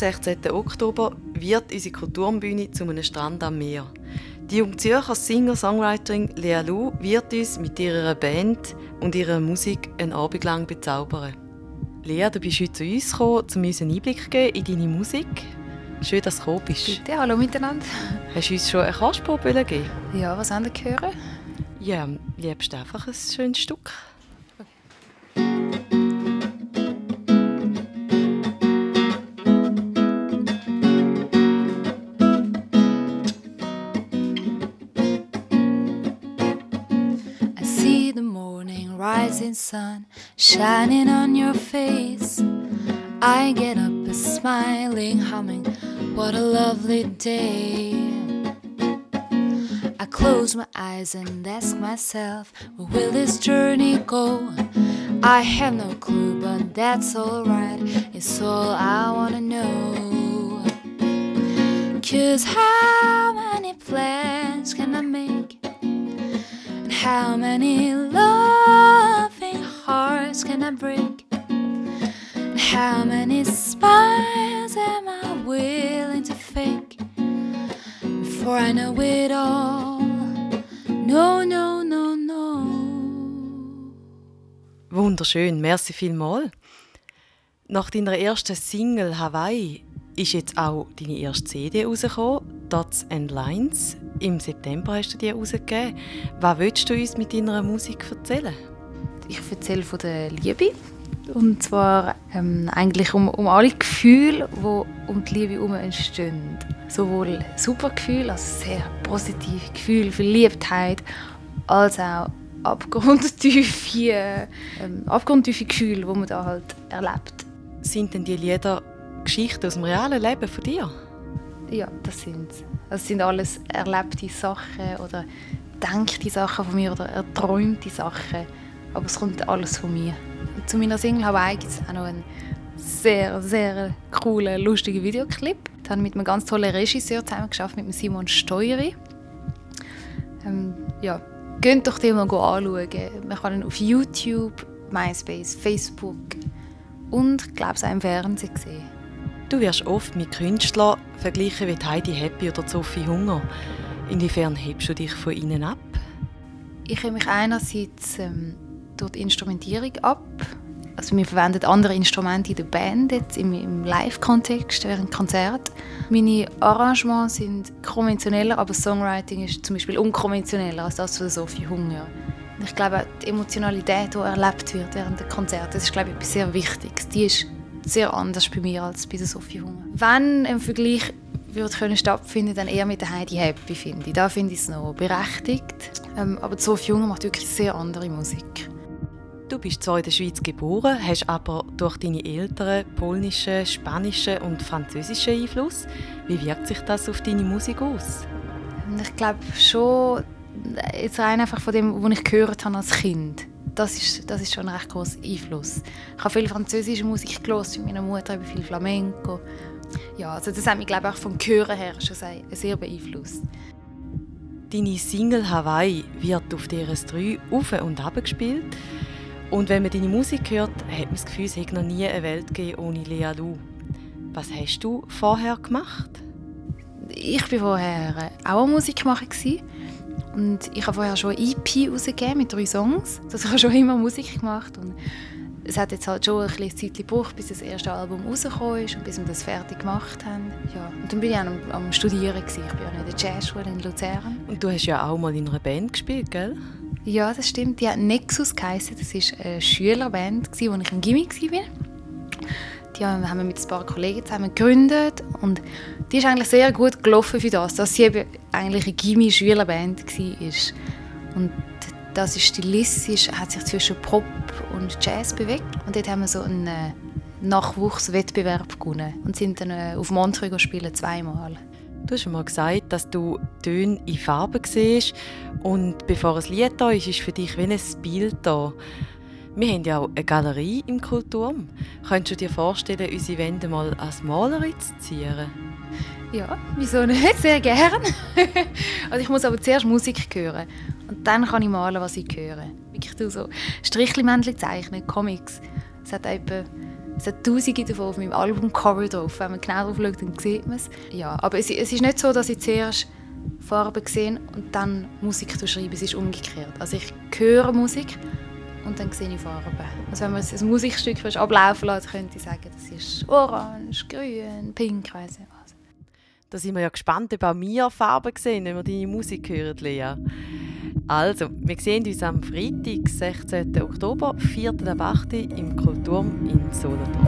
16. Oktober wird unsere Kulturbühne zu einem Strand am Meer. Die junge Zürcher Singer-Songwriterin Lea Lu wird uns mit ihrer Band und ihrer Musik einen Abend lang bezaubern. Lea, du bist heute zu uns gekommen, um uns einen Einblick zu geben in deine Musik. Schön, dass du gekommen bist. Bitte, hallo miteinander. Hast du uns schon eine Kostprobe gegeben? Ja, was haben wir hören? Ja, liebst einfach ein schönes Stück. Rising sun shining on your face. I get up a smiling, humming, what a lovely day. I close my eyes and ask myself, where will this journey go? I have no clue, but that's alright, it's all I wanna know. Cause how many plans can I make? And how many And how many smiles am I willing to fake before I know it all? No, no, no, no. Wunderschön, merci vielmals. Nach deiner ersten Single Hawaii ist jetzt auch deine erste CD rausgekommen, Dots and Lines. Im September hast du die rausgegeben. Was willst du uns mit deiner Musik erzählen? Ich erzähle von der Liebe. Und zwar ähm, eigentlich um, um alle Gefühle, die um die Liebe herum entstehen. Sowohl super Gefühle, also sehr positive Gefühle, Verliebtheit, als auch abgrundtiefe, ähm, abgrundtiefe Gefühle, die man da halt erlebt. Sind denn die Lieder Geschichten aus dem realen Leben von dir? Ja, das sind Das sind alles erlebte Sachen oder gedachte Sachen von mir oder erträumte Sachen. Aber es kommt alles von mir. Und zu meiner Single Hawaii gibt es auch noch einen sehr, sehr coolen, lustigen Videoclip. Da habe ich mit einem ganz tollen Regisseur zusammen geschafft, mit Simon Steueri. Ähm, ja, geht doch den mal anschauen. Man kann ihn auf YouTube, MySpace, Facebook und, glaube ich, auch im Fernsehen sehen. Du wirst oft mit Künstlern verglichen wie Heidi Happy oder Sophie Hunger. Inwiefern hebst du dich von ihnen ab? Ich hebe mich einerseits ähm, durch die Instrumentierung ab. Also wir verwenden andere Instrumente in der Band, jetzt im, im Live-Kontext, während Konzert. Meine Arrangements sind konventioneller, aber Songwriting ist zum Beispiel unkonventioneller als das von Sophie Hunger. Ich glaube, die Emotionalität, die erlebt wird während der Konzerte, das ist glaube ich, etwas sehr Wichtiges. Die ist sehr anders bei mir als bei Sophie Hunger. Wenn ein Vergleich würde können stattfinden, dann eher mit der Heidi Happy finde ich. Da finde ich es noch berechtigt. Ähm, aber Sophie Hunger macht wirklich sehr andere Musik. Du bist zwar in der Schweiz geboren, hast aber durch deine Eltern polnischen, spanischen und französischen Einfluss. Wie wirkt sich das auf deine Musik aus? Ich glaube schon, jetzt rein einfach von dem, was ich gehört habe als Kind das ist, das ist schon ein recht großer Einfluss. Ich habe viel französische Musik gehört, mit meiner Mutter über viel Flamenco. Ja, also das hat mich glaube ich auch vom Hören her schon sehr beeinflusst. Deine Single Hawaii wird auf DRS3 auf und ab gespielt. Und wenn man deine Musik hört, hat man das Gefühl, es hätte noch nie eine Welt gegeben ohne Lea Lu. Was hast du vorher gemacht? Ich war vorher auch Musikmacher. Und ich habe vorher schon eine EP rausgegeben mit drei Songs. Ich habe schon immer Musik gemacht. Und es hat jetzt halt schon ein bisschen Zeit gebraucht, bis das erste Album rausgekommen ist und bis wir das fertig gemacht haben. Ja. Und dann bin ich auch am, am Studieren. Gewesen. Ich bin auch in der Jazzschule in Luzern. Und du hast ja auch mal in einer Band gespielt, gell? Ja, das stimmt. Die hat Nexus geheißen. Das war eine Schülerband, als ich im Gimmick war. Die haben wir mit ein paar Kollegen zusammen gegründet und die ist eigentlich sehr gut gelaufen für das, dass sie eben eigentlich eine Gimmi-Schülerband war. Und das ist stilistisch, hat sich zwischen Pop und Jazz bewegt. Und dort haben wir so einen äh, Nachwuchswettbewerb gewonnen und sind dann äh, auf Montreux spielen zweimal. Du hast mal gesagt, dass du Töne in Farben siehst und bevor ein Lied da ist, ist für dich wie ein Bild da. Wir haben ja auch eine Galerie im Kulturm. Könntest du dir vorstellen, unsere Wände mal als Malerin zu zieren? Ja, wieso nicht? Sehr gerne. also ich muss aber zuerst Musik hören. Und dann kann ich malen, was ich höre. Ich tue so Strichlimännchen zeichnen, Comics. Es hat etwa Es hat tausende davon auf meinem Albumcover drauf. Wenn man genau drauf schaut, dann sieht man es. Ja, aber es, es ist nicht so, dass ich zuerst Farben sehe und dann Musik schreibe. Es ist umgekehrt. Also ich höre Musik und dann sehe ich Farben. Also wenn man ein Musikstück ablaufen lässt, könnte ich sagen, das ist orange, grün, pink, weiss ich was. Da sind wir ja gespannt, ob auch wir Farben sehen, wenn wir deine Musik hören, Lea. Also, wir sehen uns am Freitag, 16. Oktober, 4. ab 8. im Kulturm in Solothurn.